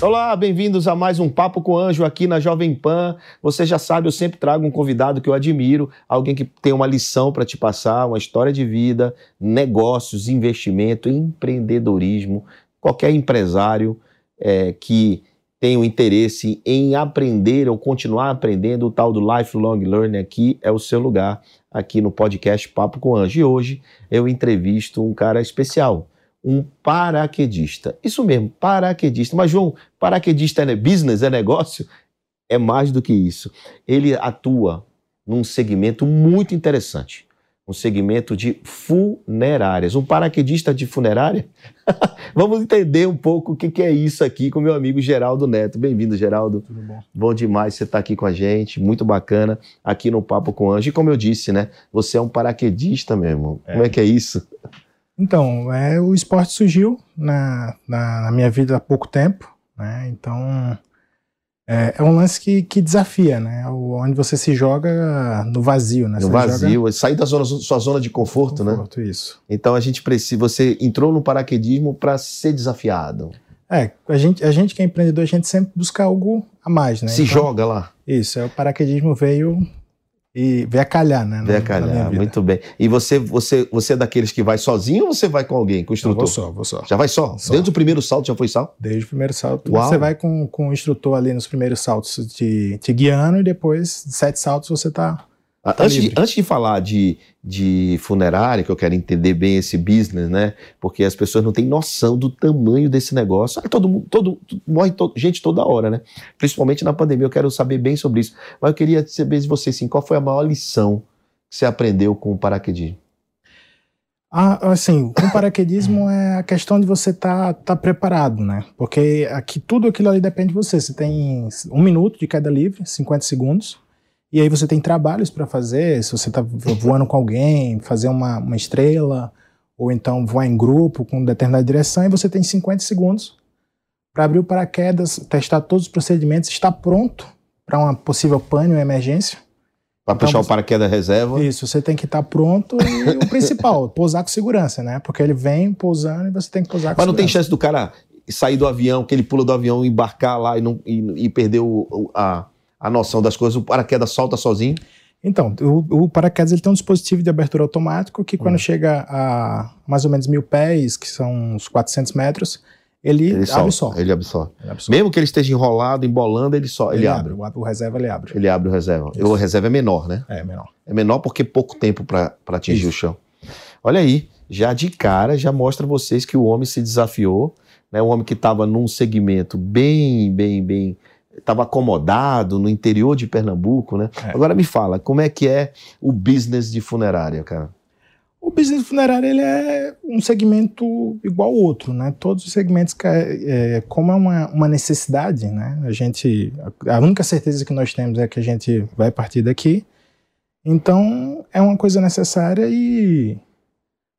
Olá, bem-vindos a mais um Papo com Anjo aqui na Jovem Pan. Você já sabe, eu sempre trago um convidado que eu admiro, alguém que tem uma lição para te passar, uma história de vida, negócios, investimento, empreendedorismo. Qualquer empresário é, que tem o interesse em aprender ou continuar aprendendo, o tal do lifelong learning aqui é o seu lugar, aqui no podcast Papo com Anjo. E hoje eu entrevisto um cara especial um paraquedista. Isso mesmo, paraquedista. Mas, João, paraquedista é business, é negócio? É mais do que isso. Ele atua num segmento muito interessante. Um segmento de funerárias. Um paraquedista de funerária? Vamos entender um pouco o que é isso aqui com meu amigo Geraldo Neto. Bem-vindo, Geraldo. Tudo bom? Bom demais você estar aqui com a gente, muito bacana, aqui no Papo com Anjo. E como eu disse, né? Você é um paraquedista mesmo. É. Como é que é isso? Então, é, o esporte surgiu na, na, na minha vida há pouco tempo, né? Então, é, é, um lance que, que desafia, né? Onde você se joga no vazio, né? No você vazio, joga... sair da zona, sua zona de conforto, né? conforto, né? Isso. Então a gente precisa. Você entrou no paraquedismo para ser desafiado. É, a gente, a gente que é empreendedor, a gente sempre busca algo a mais, né? Se então, joga lá. Isso, é, o paraquedismo veio e veio a calhar, né? Veio a calhar, muito bem. E você, você, você é daqueles que vai sozinho ou você vai com alguém, com o instrutor? Eu vou só, vou só. Já vai só? só. Desde o primeiro salto já foi sal? Desde o primeiro salto. Uau. Você vai com, com o instrutor ali nos primeiros saltos te, te guiando e depois, sete saltos, você tá tá antes, de, antes, de, falar de, de funerária, que eu quero entender bem esse business, né? Porque as pessoas não têm noção do tamanho desse negócio. Ah, todo, todo, morre to, gente toda hora, né? Principalmente na pandemia, eu quero saber bem sobre isso. Mas eu queria saber de você, assim, qual foi a maior lição que você aprendeu com o paraquedismo? Ah, assim, o paraquedismo é a questão de você estar tá, tá preparado, né? Porque aqui tudo aquilo ali depende de você. Você tem um minuto de queda livre, 50 segundos e aí você tem trabalhos para fazer, se você está voando com alguém, fazer uma, uma estrela, ou então voar em grupo com determinada direção, e você tem 50 segundos para abrir o paraquedas, testar todos os procedimentos, estar pronto para uma possível pane ou emergência. Para então, puxar o paraquedas reserva. Isso, você tem que estar tá pronto e o principal, pousar com segurança, né? Porque ele vem pousando e você tem que pousar com Mas não tem chance do cara sair do avião, que ele pula do avião, embarcar lá e, não, e, e perder o, a, a noção das coisas, o paraquedas solta sozinho? Então, o, o, paraquedas ele tem um dispositivo de abertura automático que quando hum. chega a mais ou menos mil pés, que são uns 400 metros, ele, ele abre só. Ele ele absorve. Mesmo que ele esteja enrolado, embolando, ele só ele, ele abre. abre. O, reserva ele abre. Ele abre o reserva. Isso. O reserva é menor, né? É, menor. É menor porque pouco tempo para atingir Isso. o chão. Olha aí, já de cara, já mostra vocês que o homem se desafiou, né? Um homem que estava num segmento bem, bem, bem estava acomodado no interior de Pernambuco, né? É. Agora me fala, como é que é o business de funerária, cara? O business de funerária ele é um segmento igual ao outro, né? Todos os segmentos, é, como é uma, uma necessidade, né? A gente, a única certeza que nós temos é que a gente vai partir daqui. Então é uma coisa necessária e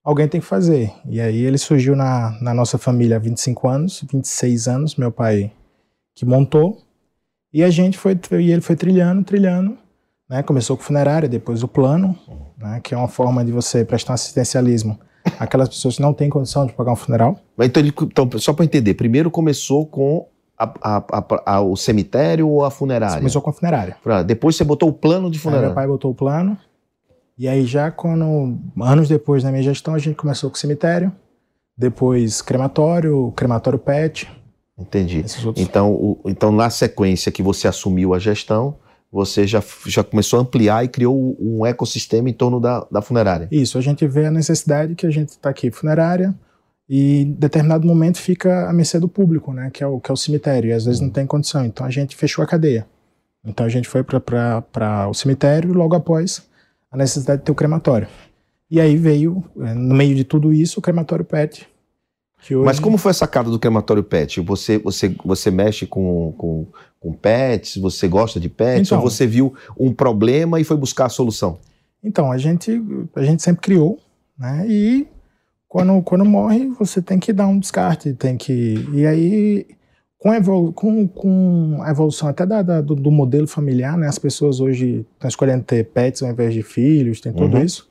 alguém tem que fazer. E aí ele surgiu na, na nossa família há 25 anos, 26 anos, meu pai que montou. E a gente foi, e ele foi trilhando, trilhando, né? Começou com funerária, depois o plano, né? Que é uma forma de você prestar assistencialismo aquelas pessoas que não têm condição de pagar um funeral. Então, ele, então só para entender, primeiro começou com a, a, a, o cemitério ou a funerária? Você começou com a funerária. Depois você botou o plano de funerária? Aí meu pai botou o plano. E aí já quando, anos depois da minha gestão, a gente começou com o cemitério, depois crematório, crematório PET, Entendi. Outros- Então, o- então, na sequência que você assumiu a gestão, você já, já começou a ampliar e criou um ecossistema em torno da, da funerária. Isso, a gente vê a necessidade que a gente está aqui, funerária, e em determinado momento fica à mercê do público, né, que é o, que é o cemitério, e às vezes não tem condição, então a gente fechou a cadeia. Então a gente foi para o cemitério logo após a necessidade de ter o crematório. E aí veio, eh, no meio de tudo isso, o crematório PET. Hoje, Mas como foi a sacada do crematório pet? Você, você, você mexe com, com, com pets? Você gosta de pets? Então. ou você viu um problema e foi buscar a solução? Então, a gente, a gente sempre criou, né? E quando, quando morre, você tem que dar um descarte, tem que. E aí, com a, evolu com, com a evolução até da, da- do, do modelo familiar, né? As pessoas hoje estão escolhendo ter pets ao invés de filhos, tem tudo Uhum. isso.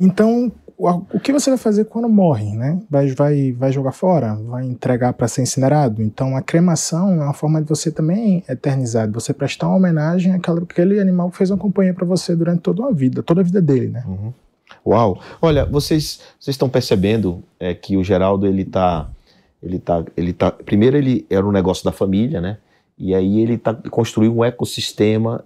Então, o, que você vai fazer quando morre, né? Vai, vai, vai jogar fora? Vai entregar para ser incinerado? Então, a cremação é uma forma de você também eternizar, de você prestar uma homenagem àquela, àquele animal que fez uma companhia para você durante toda uma vida, toda a vida dele, né? Uau! Olha, vocês vocês estão percebendo é, que o Geraldo ele tá, ele tá, ele tá. Primeiro ele era um negócio da família, né? E aí ele tá construiu um ecossistema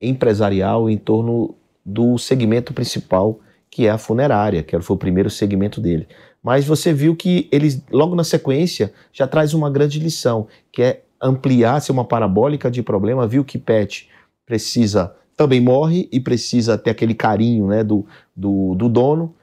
empresarial em torno do segmento principal que é a funerária, que foi o primeiro segmento dele. Mas você viu que ele logo na sequência já traz uma grande lição, que é ampliar ser uma parabólica de problema. Viu que pet precisa também morre e precisa ter aquele carinho, né, do, do, do dono.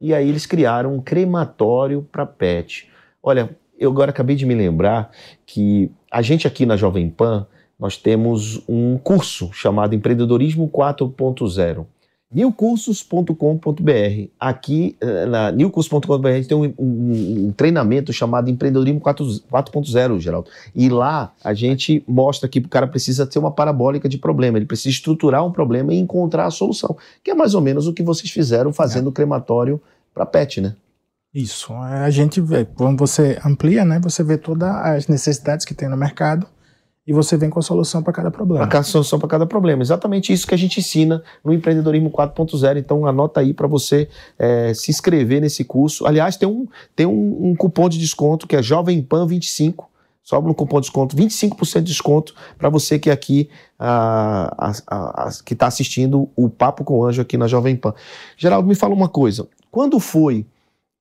E aí eles criaram um crematório para pet. Olha, eu agora acabei de me lembrar que a gente aqui na Jovem Pan, nós temos um curso chamado Empreendedorismo 4.0. newcursos.com.br. Aqui eh, na newcursos.com.br a gente tem um, um- um treinamento chamado Empreendedorismo 4 4.0, Geraldo. E lá a gente mostra que o cara precisa ter uma parabólica de problema, ele precisa estruturar um problema e encontrar a solução, que é mais ou menos o que vocês fizeram fazendo o crematório para pet, né? Isso. A gente vê, quando você amplia, né? Você vê todas as necessidades que tem no mercado e você vem com a solução para cada problema. Para solução para cada problema. Exatamente isso que a gente ensina no Empreendedorismo 4.0. Então anota aí para você eh, se inscrever nesse curso. Aliás, tem um, tem um, um cupom de desconto que é Jovem Pan 25. Sobe no cupom de desconto, 25% de desconto para você que é aqui as- a- as- que está assistindo o Papo com o Anjo aqui na Jovem Pan. Geraldo, me fala uma coisa. Quando foi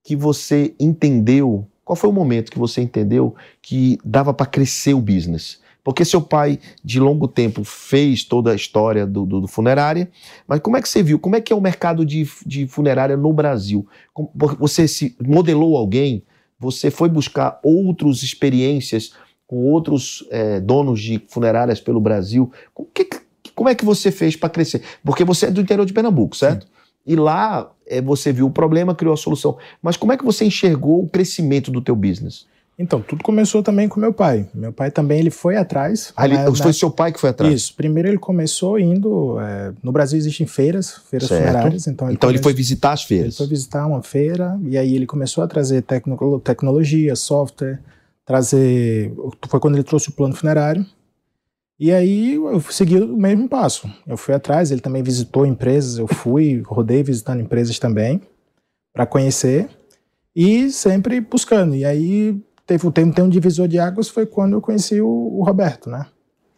que você entendeu? Qual foi o momento que você entendeu que dava para crescer o business? Porque seu pai, de longo tempo, fez toda a história do, do, do funerária, mas como é que você viu? Como é que é o mercado de, de funerária no Brasil? Como- Você se modelou alguém? Você foi buscar outras experiências com outros eh, donos de funerárias pelo Brasil? Como, que- como é que você fez para crescer? Porque você é do interior de Pernambuco, certo? E lá eh, você viu o problema, criou a solução. Mas como é que você enxergou o crescimento do teu business? Então, tudo começou também com meu pai. Meu pai também ele foi atrás. Ah, ele- na- foi seu pai que foi atrás? Isso. Primeiro ele começou indo. é, no Brasil existem feiras, feiras Certo. funerárias. Então ele, Então ele foi visitar as ele feiras. foi visitar uma feira e aí ele começou a trazer tecno- tecnologia, software, trazer. Foi quando ele trouxe o plano funerário. E aí eu segui o mesmo passo. Eu fui atrás, ele também visitou empresas, eu fui, rodei visitando empresas também para conhecer e sempre buscando. E aí teve, tem, tem um divisor de águas, foi quando eu conheci o, o Roberto, né?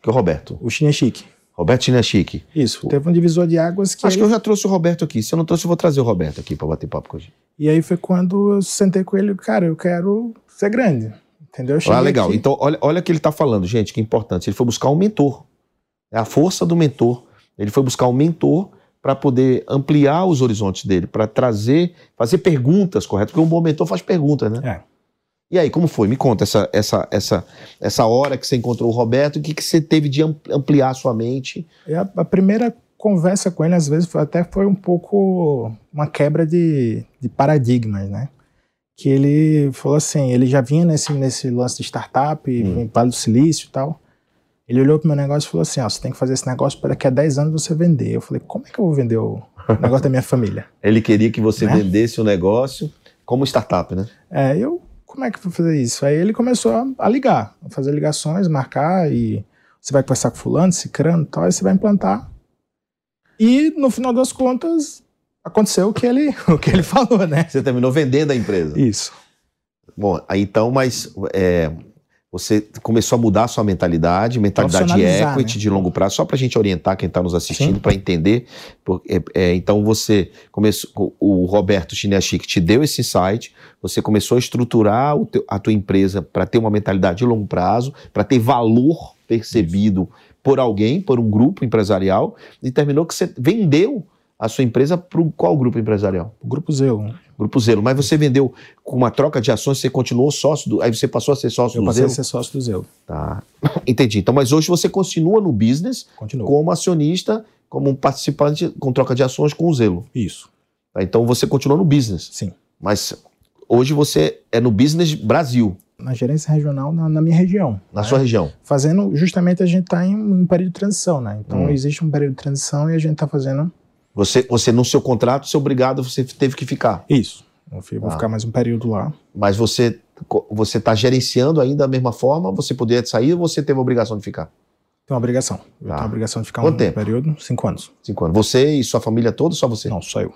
Que é o Roberto. O Chinechique. Roberto Chinachique. Isso, teve um divisor de águas que. Acho aí- que eu já trouxe o Roberto aqui. Se eu não trouxe, eu vou trazer o Roberto aqui para bater papo com a gente. E aí foi quando eu sentei com ele, cara, eu quero ser grande. Entendeu? Eu Ah, legal. aqui- Então, olha, olha o que ele está falando, gente, que é importante. Ele foi buscar um mentor. É a força do mentor. Ele foi buscar um mentor para poder ampliar os horizontes dele, para trazer, fazer perguntas corretas, porque um bom mentor faz perguntas, né? É. E aí, como foi? Me conta essa, essa, essa, essa hora que você encontrou o Roberto, o que, que você teve de ampli- ampliar a sua mente? A, a primeira conversa com ele, às vezes, foi, até foi um pouco uma quebra de, de paradigmas, né? Que ele falou assim, ele já vinha nesse, nesse lance de startup, Hum. Vale do Silício e tal. Ele olhou pro meu negócio e falou assim, ó, você tem que fazer esse negócio para daqui a 10 anos você vender. Eu falei, como é que eu vou vender o negócio da minha família? Ele queria que você Né? vendesse o negócio como startup, né? É, eu, como é que vou fazer isso? Aí ele começou a, a ligar, a fazer ligações, marcar e você vai conversar com fulano, cicrano e tal, aí você vai implantar. E no final das contas, aconteceu o que ele, o que ele falou, né? Você terminou vendendo a empresa. Isso. Bom, aí então, mas é, Você começou a mudar a sua mentalidade, mentalidade Profissionalizar, equity né? de longo prazo, só para a gente orientar quem está nos assistindo, para entender. Por- é, é, então você começou, o Roberto Chiniachik te deu esse insight, você começou a estruturar teu- a tua empresa para ter uma mentalidade de longo prazo, para ter valor percebido por alguém, por um grupo empresarial, e terminou que você vendeu a sua empresa para qual grupo empresarial? O Grupo Zelo. Grupo Zelo. Mas você vendeu com uma troca de ações, você continuou sócio do. Aí você passou a ser sócio Eu do passei Zelo? a ser sócio do Zelo. Tá. Entendi. Então, mas hoje você continua no business Continua. como acionista, como um participante com troca de ações com o Zelo. Isso. Tá? Então você continua no business. Sim. Mas hoje você é no business Brasil, Na gerência regional na, na minha região. na né? sua região. Fazendo, justamente a gente está em um período de transição, né? Então Hum. existe um período de transição e a gente está fazendo Você, você no seu contrato, é obrigado, você teve que ficar. isso. Eu vou Ah. ficar mais um período lá. Mas você você está gerenciando ainda da mesma forma, você poderia sair ou você teve a obrigação de ficar? Tem uma obrigação. Eu Tá. tenho a obrigação de ficar Quanto um tempo? período, cinco anos. Cinco anos. Você e sua família toda, ou só você? Não, só eu.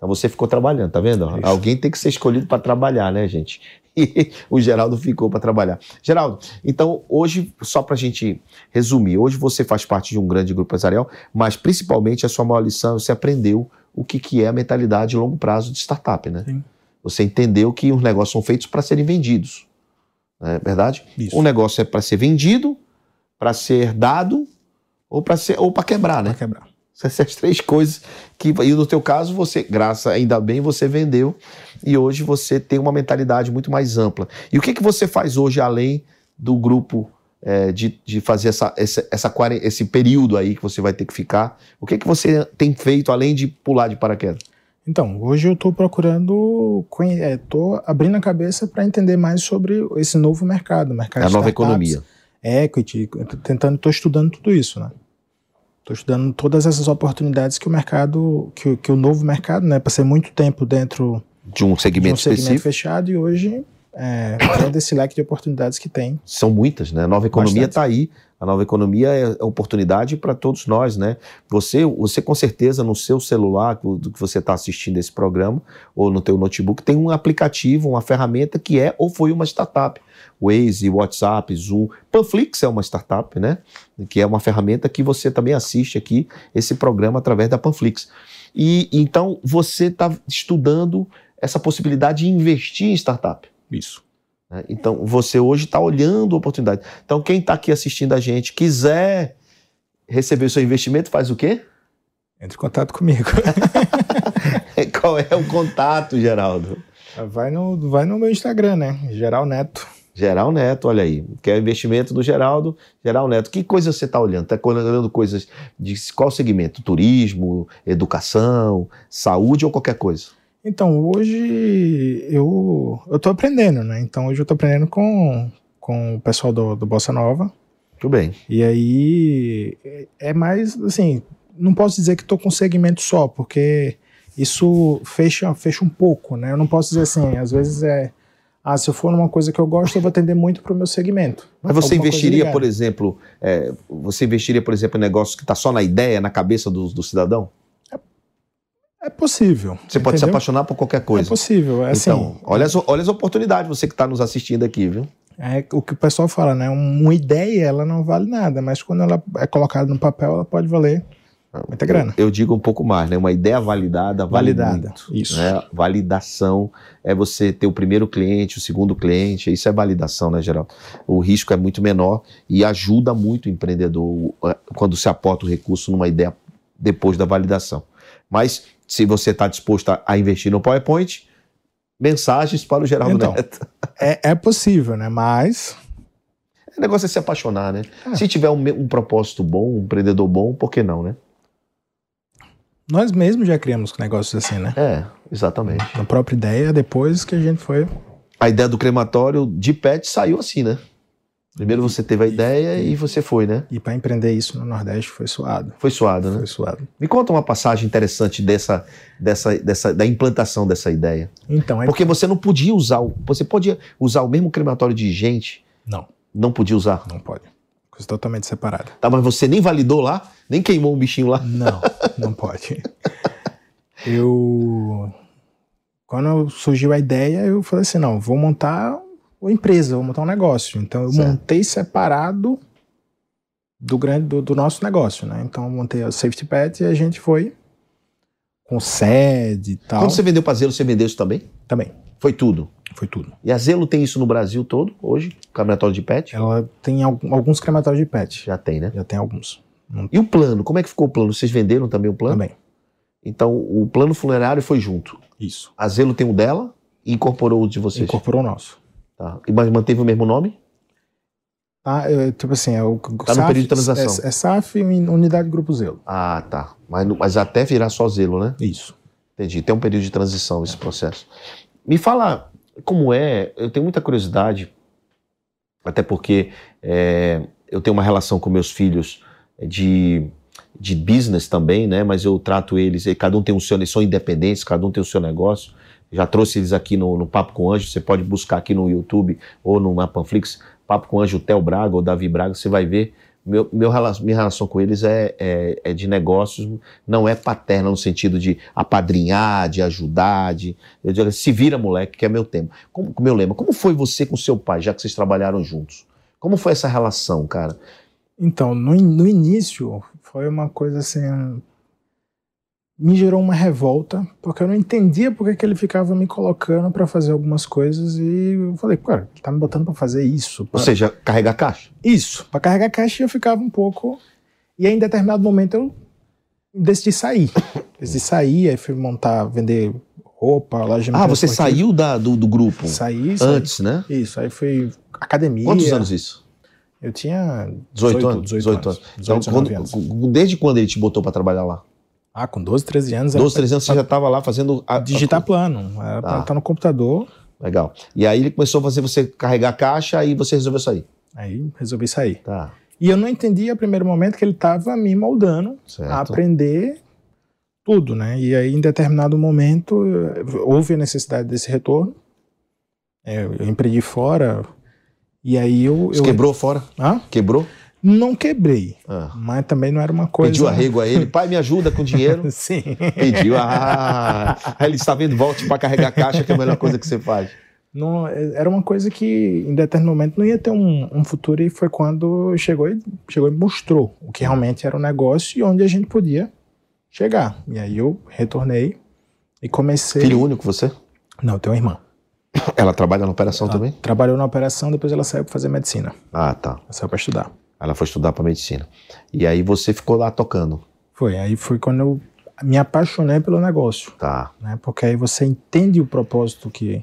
Então você ficou trabalhando, tá vendo? Isso. Alguém tem que ser escolhido para trabalhar, né, gente? E o Geraldo ficou para trabalhar. Geraldo, então hoje, só para a gente resumir, hoje você faz parte de um grande grupo empresarial, mas principalmente a sua maior lição, você aprendeu o que, que é a mentalidade de longo prazo de startup, né? Sim. Você entendeu que os negócios são feitos para serem vendidos. Não é verdade? Isso. Um negócio é para ser vendido, para ser dado ou para ser ou para quebrar, né? Pra quebrar. Essas três coisas que e no teu caso você, graças ainda bem, você vendeu e hoje você tem uma mentalidade muito mais ampla. E o que que você faz hoje além do grupo é, de, de fazer essa, essa, essa esse período aí que você vai ter que ficar? O que que você tem feito além de pular de paraquedas? Então, hoje eu estou procurando, estou abrindo a cabeça para entender mais sobre esse novo mercado, mercado É a nova economia. equity, tentando, estou estudando tudo isso, né? Estou estudando todas essas oportunidades que o mercado, que, o- que o novo mercado, né? Passei muito tempo dentro De um de segmento um segmento específico. fechado e hoje é, todo esse leque de oportunidades que tem. São muitas, né? A nova economia está aí. A nova economia é oportunidade para todos nós, né? Você, você com certeza no seu celular, do que você está assistindo esse programa, ou no teu notebook, tem um aplicativo, uma ferramenta que é ou foi uma startup. Waze, WhatsApp, Zoom. Panflix é uma startup, né? Que é uma ferramenta que você também assiste aqui esse programa através da Panflix. E então você está estudando essa possibilidade de investir em startup. Isso. né? Então, você hoje está olhando a oportunidade. Então, quem está aqui assistindo a gente, quiser receber o seu investimento, faz o quê? Entre em contato comigo. Qual é o contato, Geraldo? vai, no, vai no meu Instagram, né? Geral Neto. Geral Neto, olha aí. Quer investimento do Geraldo? Geral Neto. Que coisa você está olhando? Está olhando coisas de qual segmento? Turismo, educação, saúde ou qualquer coisa? Então, hoje eu tô aprendendo, né? Então, hoje eu tô aprendendo com, com o pessoal do, do Bossa Nova. Muito bem. E aí é- é mais assim, não posso dizer que tô com um segmento só, porque isso fecha, fecha um pouco, né? Eu não posso dizer assim, às vezes é ah, se eu for numa coisa que eu gosto, eu vou atender muito pro meu segmento. Mas você investiria, por exemplo, é, você investiria, por exemplo, em negócio que está só na ideia, na cabeça do, do cidadão? É possível. Você pode se entendeu? apaixonar por qualquer É coisa. possível, é assim. então, olha as, olha as oportunidades, você que está nos assistindo aqui, viu? É o que o pessoal fala, né? Uma ideia, ela não vale nada, mas quando ela é colocada no papel, ela pode valer muita grana. Eu, eu digo um pouco mais, né? Uma ideia validada vale Validada, muito, isso. né? Validação é você ter o primeiro cliente, o segundo cliente, isso é validação, né, Geraldo? O risco é muito menor e ajuda muito o empreendedor quando se aporta o recurso numa ideia depois da validação. Mas se você está disposto a, a investir no PowerPoint, mensagens para o Geraldo Então. Neto. É, é possível, né? Mas O negócio é se apaixonar, né? É. Se tiver um, um propósito bom, um empreendedor bom, por que não, né? Nós mesmos já criamos negócios assim, né? É, exatamente. Na própria ideia, depois que a gente foi. A ideia do crematório de pet saiu assim, né? Primeiro você teve a ideia e você foi, né? E para empreender isso no Nordeste foi suado. Foi suado, né? Foi suado. Me conta uma passagem interessante dessa, dessa, dessa, da implantação dessa ideia. Então, é. Porque você não podia usar, o- você podia usar o mesmo crematório de gente, Não, não podia usar. não pode. Coisa totalmente separada. Tá, mas você nem validou lá, nem queimou um bichinho lá. Não, não pode. Eu. Quando surgiu a ideia, eu falei assim: não, vou montar uma empresa, vou montar um negócio. Então eu Certo. montei separado do grande do, do nosso negócio, né? Então eu montei a Safety Pet e a gente foi com sede e tal. Quando você vendeu pra Zelo, você vendeu isso também? Também, Foi tudo. foi tudo. E a Zelo tem isso no Brasil todo, hoje? Caminhatório de pet? Ela tem al- alguns crematórios de pet. Já tem, né? Já tem alguns. E o plano? Como é que ficou o plano? Vocês venderam também o plano? Também. Então, o plano funerário foi junto. Isso. A Zelo tem o dela e incorporou o de vocês. Incorporou o nosso. Tá. E mas manteve o mesmo nome? Tá, é, tipo assim, é o Tá no período de transação. É, é SAF e Unidade Grupo Zelo. Ah, tá. Mas, mas até virar só Zelo, né? Isso. Entendi. Tem um período de transição esse processo. Me fala como é, eu tenho muita curiosidade, até porque é, eu tenho uma relação com meus filhos de, de business também, né? Mas eu trato eles, cada um tem o seu, eles são independentes, cada um tem o seu negócio. Já trouxe eles aqui no, no Papo com Anjo, você pode buscar aqui no YouTube ou no, Panflix, Papo com Anjo, Theo Braga ou Davi Braga, você vai ver. Meu, meu, minha relação com eles é, é, é de negócios, não é paterna no sentido de apadrinhar, de ajudar, de. Eu digo, se vira, moleque, que é meu tempo. Como, meu lema, como foi você com seu pai, já que vocês trabalharam juntos? Como foi essa relação, cara? Então, no, no início, foi uma coisa assim. Me gerou uma revolta, porque eu não entendia porque que ele ficava me colocando pra fazer algumas coisas e eu falei, cara, ele tá me botando pra fazer isso. Ou pra- seja, carregar caixa? Isso, pra carregar caixa eu ficava um pouco. E aí, em determinado momento eu decidi sair. Decidi sair, aí fui montar, vender roupa, loja Ah, você saiu da, do, do grupo Saí, saí. antes, né? Isso, aí fui academia. Quantos anos isso? Eu tinha 18, anos? 18, anos. 18, Então, quando- 19 anos. desde quando ele te botou pra trabalhar lá? Ah, com 12, 13 anos. 12, era 13 anos você já estava lá fazendo. A, digitar plano. Era pra Tá. estar no computador. Legal. E aí ele começou a fazer você carregar caixa e você resolveu sair. Aí resolvi sair. Tá. E eu não entendi a primeiro momento que ele estava me moldando Certo. a aprender tudo, né? E aí, em determinado momento, houve a necessidade desse retorno. É, Eu empreendi fora. E aí eu. Você eu quebrou fora? Hã? Quebrou? Não quebrei. Ah. Mas também não era uma coisa. Pediu arrego a ele. Pai, me ajuda com dinheiro. Sim. Pediu. Ah, aí ele está vendo, volte para carregar caixa, que é a melhor coisa que você faz. Não, era uma coisa que em determinado momento não ia ter um, um futuro e foi quando chegou e, chegou e mostrou o que realmente era o negócio e onde a gente podia chegar. E aí eu retornei e comecei. Filho único você? Não, eu tenho uma irmã. Ela trabalha na operação Ela também? trabalhou na operação, depois ela saiu para fazer medicina. Ah, tá. Ela saiu para estudar. Ela foi estudar para medicina. E aí você ficou lá tocando. Foi, aí foi quando eu me apaixonei pelo negócio, Tá. né? Porque aí você entende o propósito que,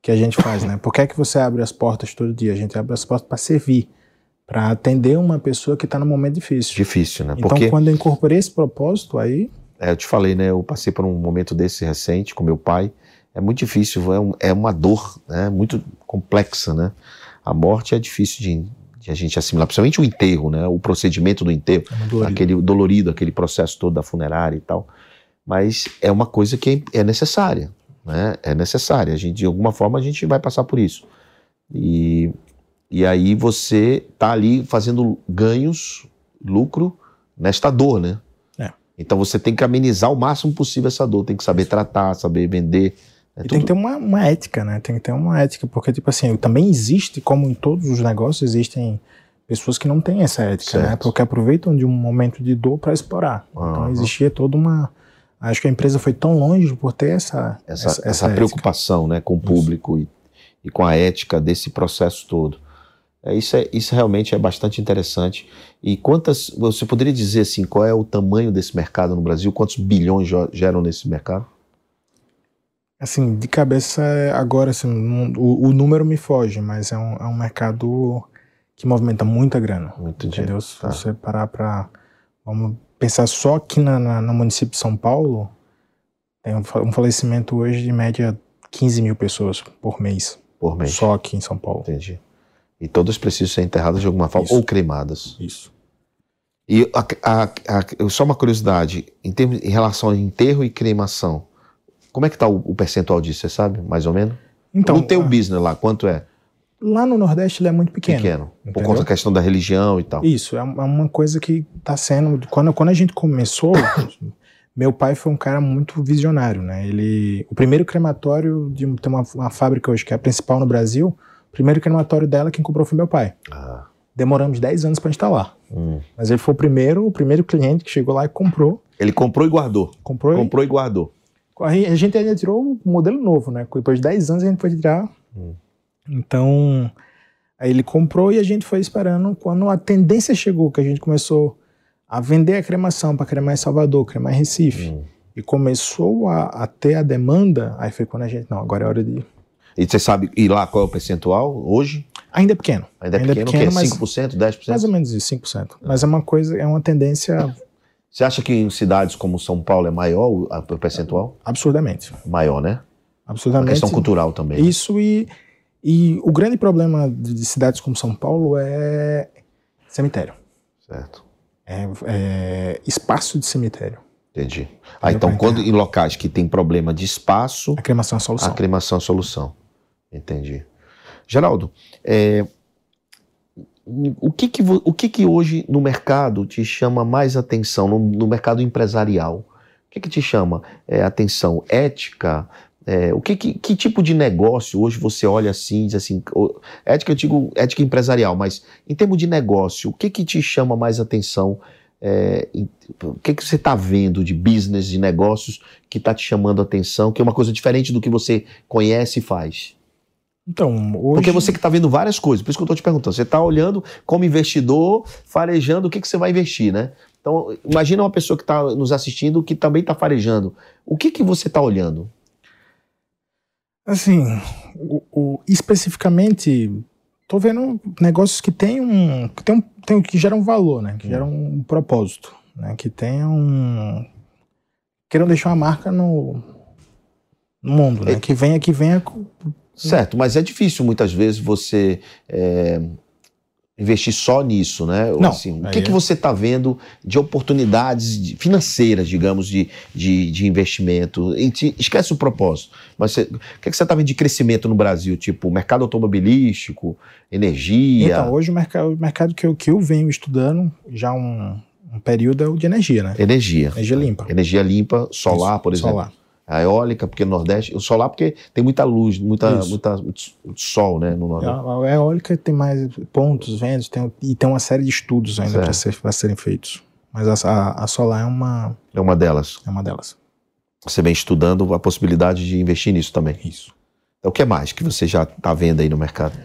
que a gente faz, né? Por que é que você abre as portas todo dia? A gente abre as portas para servir, para atender uma pessoa que está num momento difícil. Difícil, né? Então, Porque quando eu incorporei esse propósito, aí é, eu te falei, né? Eu passei por um momento desse recente com meu pai. É muito difícil, é, um- é uma dor, né? Muito complexa, né? A morte é difícil de, de a gente assimilar, principalmente o enterro, né? O procedimento do enterro, é dolorido. aquele dolorido, aquele processo todo da funerária e tal. Mas é uma coisa que é, é necessária, né? É necessária. A gente, de alguma forma, a gente vai passar por isso. E, e aí você tá ali fazendo ganhos, lucro nesta dor, né? É. Então você tem que amenizar o máximo possível essa dor, tem que saber tratar, saber vender. É E tem que ter uma, uma ética, né? Tem que ter uma ética, porque, tipo assim, também existe, como em todos os negócios, existem pessoas que não têm essa ética, né? Certo. Porque aproveitam de um momento de dor para explorar. Então Aham. existia toda uma. Acho que a empresa foi tão longe por ter essa, essa, essa, essa, preocupação né, com o público e, e com a ética desse processo todo. É, isso, é, isso realmente é bastante interessante. E quantas. Você poderia dizer assim, qual é o tamanho desse mercado no Brasil? Quantos bilhões geram nesse mercado? Assim, de cabeça, agora, assim, não- o, o número me foge, mas é um, é um mercado que movimenta muita grana. Muito Entendeu? dinheiro, Se tá. você parar para. Vamos pensar só aqui na, na- no município de São Paulo, tem um, um falecimento hoje de média 15 mil pessoas por mês. Por mês. Só aqui em São Paulo. Entendi. E todas precisam ser enterradas de alguma forma Isso. ou cremadas. Isso. E a- a- a- só uma curiosidade, em, termos, em relação ao enterro e cremação, como é que está o, o percentual disso, você sabe, mais ou menos? Então, no teu a- business lá, quanto é? lá no Nordeste ele é muito pequeno. Pequeno. por entendeu? conta da questão da religião e tal. Isso, é uma é coisa que está sendo. Quando, quando a gente começou, meu pai foi um cara muito visionário, né? Ele, o primeiro crematório de tem uma, uma fábrica hoje que é a principal no Brasil primeiro crematório dela, quem comprou foi meu pai. Ah, Demoramos 10 anos para instalar. hum. Mas ele foi o primeiro, o primeiro cliente que chegou lá e comprou. Ele comprou e guardou. Comprou, e- Comprou e guardou. A gente ainda tirou um modelo novo, né? Depois de 10 anos a gente foi tirar. Hum. Então, aí ele comprou e a gente foi esperando. Quando a tendência chegou, que a gente começou a vender a cremação para cremar em Salvador, cremar em Recife, Hum. e começou a, a ter a demanda, aí foi quando a gente, não, agora é hora de. E você sabe, e lá qual é o percentual hoje? Ainda é pequeno. Ainda é pequeno, o quê? mas 5%, 10%? mais ou menos isso, 5%. Mas é uma coisa, é uma tendência Você acha que em cidades como São Paulo é maior o, a- percentual? absurdamente. Maior, né? Uma Absurdamente. questão cultural também. Isso e, e o grande problema de, de cidades como São Paulo é cemitério. Certo. É, é espaço de cemitério. Entendi. Ah, então quando em locais que tem problema de espaço, A cremação é a a solução. cremação é a solução. Entendi. Geraldo, é, o, que que, o que que hoje no mercado te chama mais atenção, no, no mercado empresarial? O que que te chama é, atenção? Ética? É, o que, que, que tipo de negócio hoje você olha assim diz assim, ética eu digo ética empresarial, mas em termos de negócio, o que que te chama mais atenção? É, em- o que que você está vendo de business, de negócios que está te chamando atenção, que é uma coisa diferente do que você conhece e faz? Então, hoje. Porque você que está vendo várias coisas, por isso que eu estou te perguntando. Você está olhando como investidor, farejando o que, que você vai investir, né? Então, imagina uma pessoa que está nos assistindo que também está farejando. O que, que você está olhando? Assim, o, o- especificamente, tô vendo negócios que tem um. que, tem um, tem, que geram valor, né? Que geram um propósito. Né? Que tenham. Um, queiram deixar uma marca no, no mundo, né? É. Que venha, que venha. com- Certo, mas é difícil muitas vezes você é, investir só nisso, né? Não, assim, o que, que é- você está vendo de oportunidades de- financeiras, digamos, de, de, de investimento? Te- esquece o propósito. Mas você- o que, que você está vendo de crescimento no Brasil? Tipo, mercado automobilístico, energia? Então, hoje o mercado, o mercado que, eu, que eu venho estudando já há um, um período é o de energia, né? Energia. Energia limpa. Energia limpa, solar, Isso, por exemplo. Solar. A eólica, porque no Nordeste. O solar, porque tem muita luz, muita, Isso. muita muito sol, né? No Nordeste. A, a eólica tem mais pontos, ventos, tem, e tem uma série de estudos ainda para ser, serem feitos. Mas a, a, a solar é uma, É uma delas. é uma delas. Você vem estudando a possibilidade de investir nisso também. Isso. O que mais que você já está vendo aí no mercado?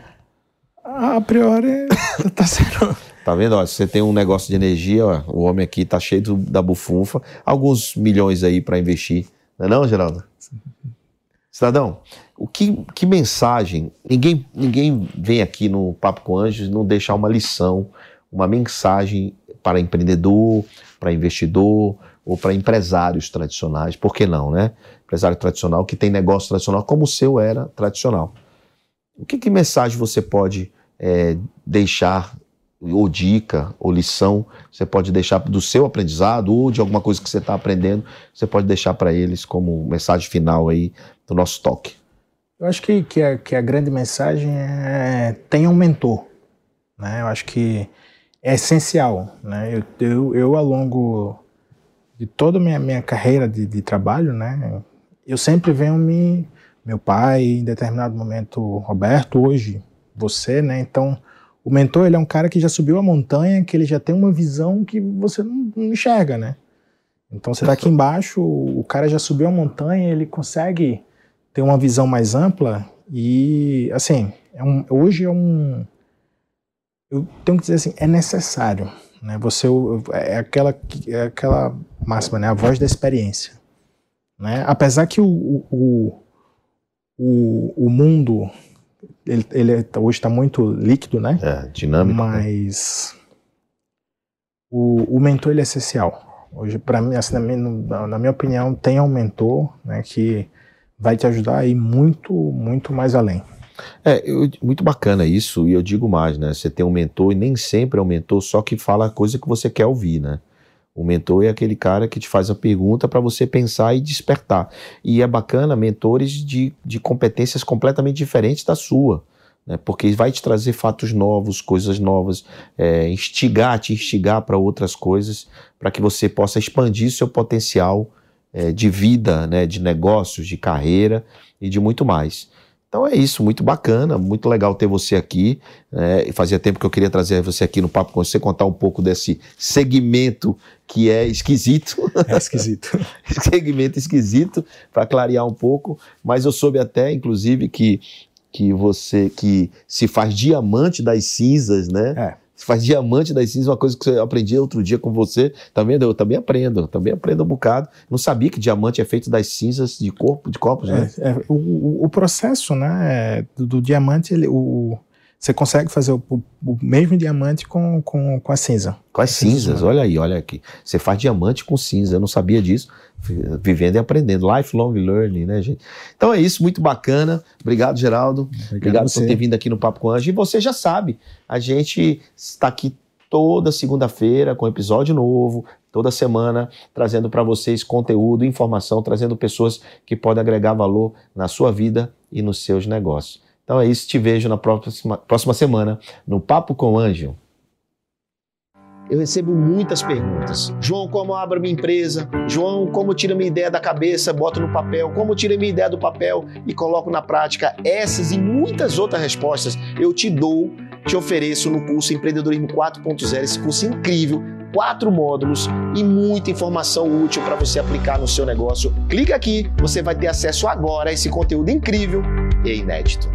A priori, tá sendo. Tá vendo? Ó, você tem um negócio de energia, ó, o homem aqui tá cheio da bufunfa, alguns milhões aí para investir. Não é não, Geraldo? Cidadão, o que, que mensagem? Ninguém, ninguém vem aqui no Papo com Anjos não deixar uma lição, uma mensagem para empreendedor, para investidor ou para empresários tradicionais. Por que não, né? Empresário tradicional que tem negócio tradicional, como o seu era tradicional. O que, que mensagem você pode eh, deixar ou dica, ou lição, você pode deixar do seu aprendizado ou de alguma coisa que você está aprendendo, você pode deixar para eles como mensagem final aí do nosso toque. Eu acho que, que, a, que a grande mensagem é tenha um mentor. Né? Eu acho que é essencial. Né? Eu, eu, eu ao longo de toda a minha, minha carreira de, de trabalho, né? eu sempre venho me. Meu pai, em determinado momento, Roberto, hoje, você, né? Então, o mentor ele é um cara que já subiu a montanha, que ele já tem uma visão que você não, não enxerga, né? Então você está aqui embaixo, o cara já subiu a montanha, ele consegue ter uma visão mais ampla e, assim, é um, hoje é um. Eu tenho que dizer assim, é necessário. Né? Você é aquela, é aquela máxima, né? A voz da experiência. Né? Apesar que o, o, o, o mundo ele, ele hoje está muito líquido, né? É, dinâmico. né? Mas o, o mentor ele é essencial. Hoje, para mim, assim, na, minha, na minha opinião, tenha um mentor né, que vai te ajudar a ir muito, muito mais além. É, eu- muito bacana isso, e eu digo mais, né? Você tem um mentor e nem sempre é um mentor só que fala a coisa que você quer ouvir, né? O mentor é aquele cara que te faz a pergunta para você pensar e despertar. E é bacana mentores de, de competências completamente diferentes da sua, né? Porque vai te trazer fatos novos, coisas novas, é, instigar, te instigar para outras coisas, para que você possa expandir seu potencial é, de vida, né? De negócios, de carreira e de muito mais. Então é isso, muito bacana, muito legal ter você aqui. É, fazia tempo que eu queria trazer você aqui no Papo com você, contar um pouco desse segmento que é esquisito. É esquisito. segmento esquisito, para clarear um pouco. Mas eu soube até, inclusive, que, que você que se faz diamante das cinzas, né? É. Você faz diamante das cinzas, uma coisa que eu aprendi outro dia com você. Também eu também aprendo, também aprendo um bocado. Não sabia que diamante é feito das cinzas de corpo, de corpos, né? É, é, o, o, processo, né, do, do diamante, ele, o, você consegue fazer o, o, mesmo diamante com, com, com a cinza. Com as cinzas, olha aí, olha aqui. Você faz diamante com cinza, eu não sabia disso. Vivendo e aprendendo. Lifelong learning, né, gente? Então é isso, muito bacana. Obrigado, Geraldo. Obrigado, Obrigado por ter vindo aqui no Papo com Anjo. E você já sabe, a gente está aqui toda segunda-feira com episódio novo, toda semana trazendo para vocês conteúdo, informação, trazendo pessoas que podem agregar valor na sua vida e nos seus negócios. Então é isso, te vejo na próxima, próxima semana no Papo com Anjo. Eu recebo muitas perguntas. João, como abro minha empresa? João, como tiro minha ideia da cabeça, boto no papel? Como tiro minha ideia do papel e coloco na prática? Essas e muitas outras respostas eu te dou, te ofereço no curso Empreendedorismo 4.0, esse curso incrível, quatro módulos e muita informação útil para você aplicar no seu negócio. Clica aqui, você vai ter acesso agora a esse conteúdo incrível e inédito.